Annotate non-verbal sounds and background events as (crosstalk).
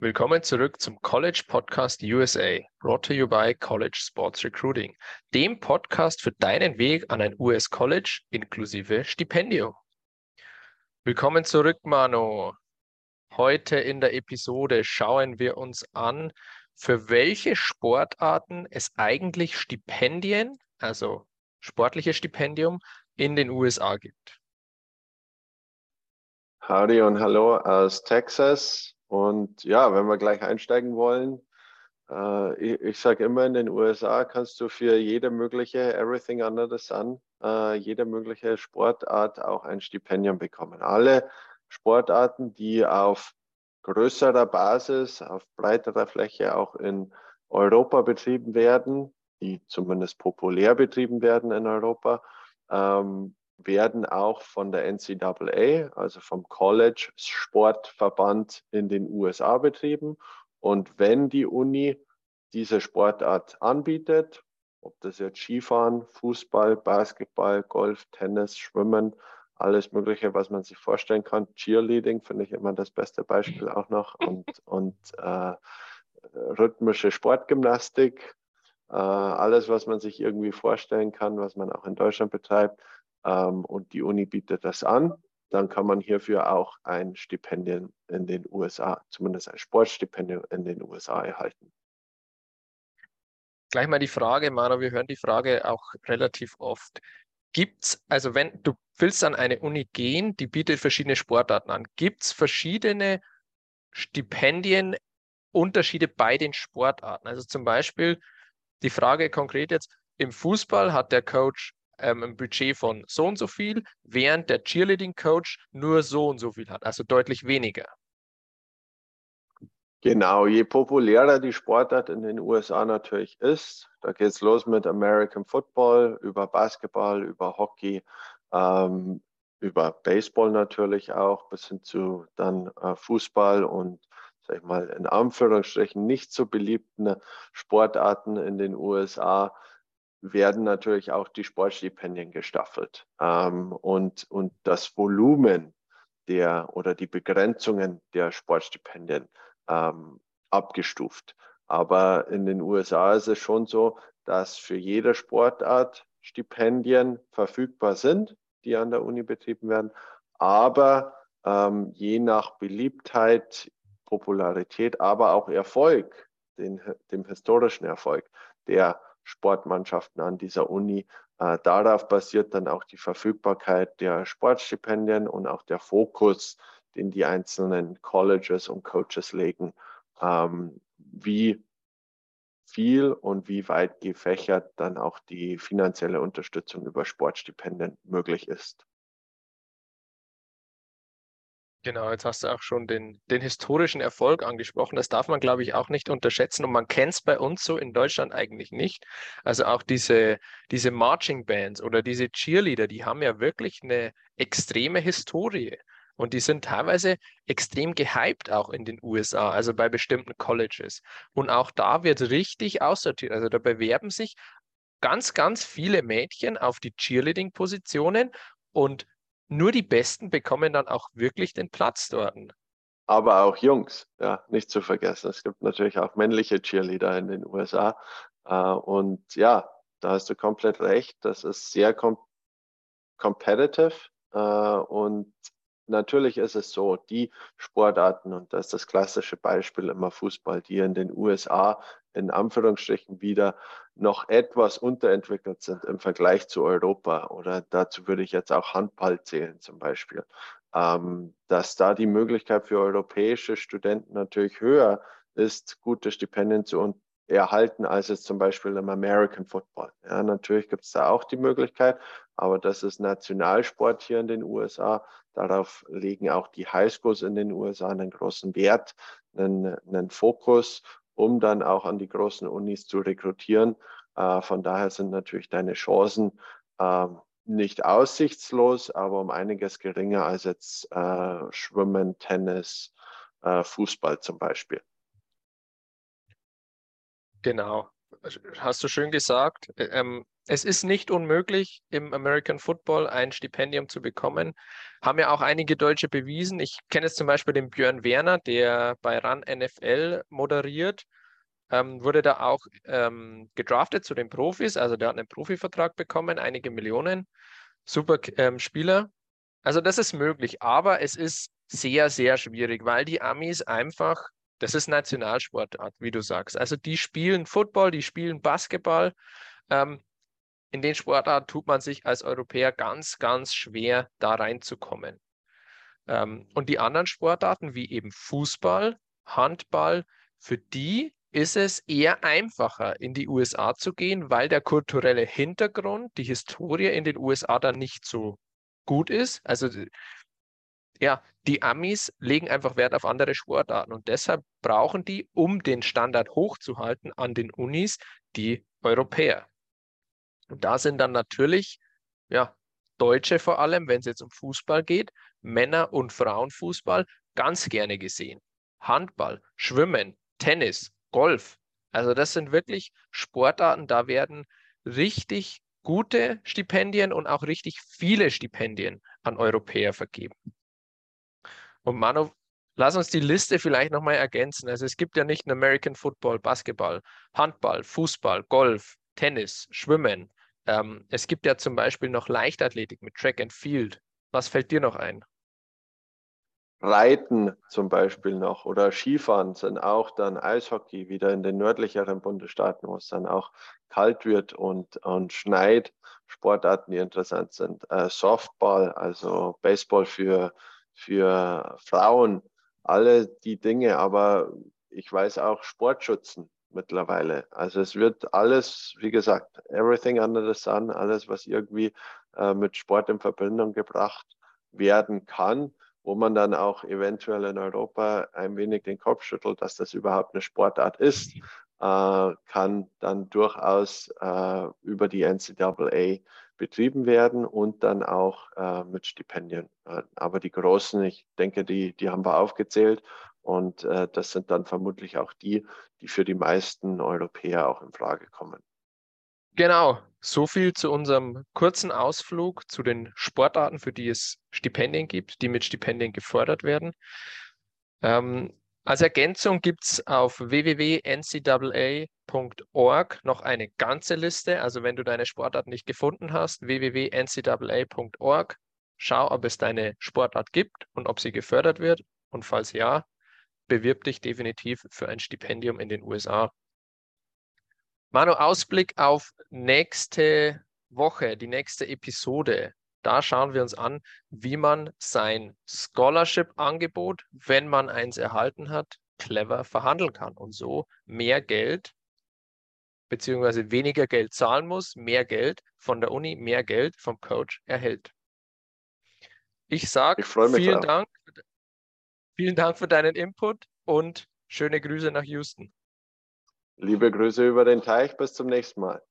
Willkommen zurück zum College Podcast USA, brought to you by College Sports Recruiting, dem Podcast für deinen Weg an ein US College inklusive Stipendium. Willkommen zurück, Mano. Heute in der Episode schauen wir uns an, für welche Sportarten es eigentlich Stipendien, also sportliche Stipendium, in den USA gibt. Howdy und hallo aus Texas. Und ja, wenn wir gleich einsteigen wollen, äh, ich, ich sage immer, in den USA kannst du für jede mögliche Everything Under the Sun, äh, jede mögliche Sportart auch ein Stipendium bekommen. Alle Sportarten, die auf größerer Basis, auf breiterer Fläche auch in Europa betrieben werden, die zumindest populär betrieben werden in Europa, ähm, werden auch von der NCAA, also vom College Sportverband in den USA betrieben. Und wenn die Uni diese Sportart anbietet, ob das jetzt Skifahren, Fußball, Basketball, Golf, Tennis, Schwimmen, alles Mögliche, was man sich vorstellen kann. Cheerleading finde ich immer das beste Beispiel auch noch (laughs) und, und äh, rhythmische Sportgymnastik, äh, alles, was man sich irgendwie vorstellen kann, was man auch in Deutschland betreibt, und die Uni bietet das an, dann kann man hierfür auch ein Stipendium in den USA, zumindest ein Sportstipendium in den USA erhalten. Gleich mal die Frage, Mara, wir hören die Frage auch relativ oft. Gibt es, also wenn du willst an eine Uni gehen, die bietet verschiedene Sportarten an, gibt es verschiedene Stipendien, Unterschiede bei den Sportarten? Also zum Beispiel die Frage konkret jetzt, im Fußball hat der Coach ähm, ein Budget von so und so viel, während der Cheerleading-Coach nur so und so viel hat, also deutlich weniger. Genau, je populärer die Sportart in den USA natürlich ist, da geht es los mit American Football, über Basketball, über Hockey, ähm, über Baseball natürlich auch, bis hin zu dann äh, Fußball und sag ich mal in Anführungsstrichen nicht so beliebten Sportarten in den USA werden natürlich auch die Sportstipendien gestaffelt. Ähm, und, und das Volumen der oder die Begrenzungen der Sportstipendien ähm, abgestuft. Aber in den USA ist es schon so, dass für jede Sportart Stipendien verfügbar sind, die an der Uni betrieben werden. Aber ähm, je nach Beliebtheit, Popularität, aber auch Erfolg, den, dem historischen Erfolg der Sportmannschaften an dieser Uni. Äh, darauf basiert dann auch die Verfügbarkeit der Sportstipendien und auch der Fokus, den die einzelnen Colleges und Coaches legen, ähm, wie viel und wie weit gefächert dann auch die finanzielle Unterstützung über Sportstipendien möglich ist. Genau, jetzt hast du auch schon den, den historischen Erfolg angesprochen. Das darf man, glaube ich, auch nicht unterschätzen. Und man kennt es bei uns so in Deutschland eigentlich nicht. Also auch diese, diese Marching Bands oder diese Cheerleader, die haben ja wirklich eine extreme Historie. Und die sind teilweise extrem gehypt auch in den USA, also bei bestimmten Colleges. Und auch da wird richtig aussortiert. Also da bewerben sich ganz, ganz viele Mädchen auf die Cheerleading-Positionen und nur die Besten bekommen dann auch wirklich den Platz dort. Aber auch Jungs, ja, nicht zu vergessen. Es gibt natürlich auch männliche Cheerleader in den USA. Äh, und ja, da hast du komplett recht. Das ist sehr com competitive. Äh, und natürlich ist es so, die Sportarten, und das ist das klassische Beispiel immer Fußball, die in den USA in Anführungsstrichen wieder noch etwas unterentwickelt sind im Vergleich zu Europa. Oder dazu würde ich jetzt auch Handball zählen zum Beispiel. Ähm, dass da die Möglichkeit für europäische Studenten natürlich höher ist, gute Stipendien zu erhalten, als jetzt zum Beispiel im American Football. Ja, natürlich gibt es da auch die Möglichkeit, aber das ist Nationalsport hier in den USA. Darauf legen auch die Highschools in den USA einen großen Wert, einen, einen Fokus um dann auch an die großen Unis zu rekrutieren. Äh, von daher sind natürlich deine Chancen äh, nicht aussichtslos, aber um einiges geringer als jetzt äh, Schwimmen, Tennis, äh, Fußball zum Beispiel. Genau. Hast du schön gesagt. Ähm, es ist nicht unmöglich, im American Football ein Stipendium zu bekommen. Haben ja auch einige Deutsche bewiesen. Ich kenne jetzt zum Beispiel den Björn Werner, der bei RAN NFL moderiert. Ähm, wurde da auch ähm, gedraftet zu den Profis. Also der hat einen Profivertrag bekommen, einige Millionen. Super ähm, Spieler. Also das ist möglich, aber es ist sehr, sehr schwierig, weil die Amis einfach, das ist Nationalsportart, wie du sagst. Also die spielen Football, die spielen Basketball. Ähm, in den Sportarten tut man sich als Europäer ganz, ganz schwer, da reinzukommen. Ähm, und die anderen Sportarten, wie eben Fußball, Handball, für die ist es eher einfacher, in die USA zu gehen, weil der kulturelle Hintergrund, die Historie in den USA dann nicht so gut ist. Also ja, die Amis legen einfach Wert auf andere Sportarten und deshalb brauchen die, um den Standard hochzuhalten an den Unis, die Europäer. Und da sind dann natürlich, ja, Deutsche vor allem, wenn es jetzt um Fußball geht, Männer- und Frauenfußball ganz gerne gesehen. Handball, Schwimmen, Tennis, Golf. Also das sind wirklich Sportarten, da werden richtig gute Stipendien und auch richtig viele Stipendien an Europäer vergeben. Und Manu, lass uns die Liste vielleicht nochmal ergänzen. Also es gibt ja nicht nur American Football, Basketball, Handball, Fußball, Golf, Tennis, Schwimmen, ähm, es gibt ja zum Beispiel noch Leichtathletik mit Track and Field. Was fällt dir noch ein? Reiten zum Beispiel noch oder Skifahren sind auch dann Eishockey wieder in den nördlicheren Bundesstaaten, wo es dann auch kalt wird und, und schneit. Sportarten, die interessant sind. Äh, Softball, also Baseball für, für Frauen, alle die Dinge. Aber ich weiß auch Sportschützen mittlerweile. Also es wird alles, wie gesagt, everything under the sun, alles, was irgendwie äh, mit Sport in Verbindung gebracht werden kann, wo man dann auch eventuell in Europa ein wenig den Kopf schüttelt, dass das überhaupt eine Sportart ist, äh, kann dann durchaus äh, über die NCAA betrieben werden und dann auch äh, mit Stipendien. Äh, aber die großen, ich denke, die, die haben wir aufgezählt und äh, das sind dann vermutlich auch die, die für die meisten Europäer auch in Frage kommen. Genau, so viel zu unserem kurzen Ausflug zu den Sportarten, für die es Stipendien gibt, die mit Stipendien gefördert werden. Ähm, als Ergänzung gibt es auf www.ncaa.org noch eine ganze Liste. Also wenn du deine Sportart nicht gefunden hast, www.ncaa.org, schau, ob es deine Sportart gibt und ob sie gefördert wird. Und falls ja, bewirb dich definitiv für ein Stipendium in den USA. Manu, Ausblick auf nächste Woche, die nächste Episode. Da schauen wir uns an, wie man sein Scholarship-Angebot, wenn man eins erhalten hat, clever verhandeln kann und so mehr Geld beziehungsweise weniger Geld zahlen muss, mehr Geld von der Uni, mehr Geld vom Coach erhält. Ich sage vielen Dank Vielen Dank für deinen Input und schöne Grüße nach Houston. Liebe Grüße über den Teich. Bis zum nächsten Mal.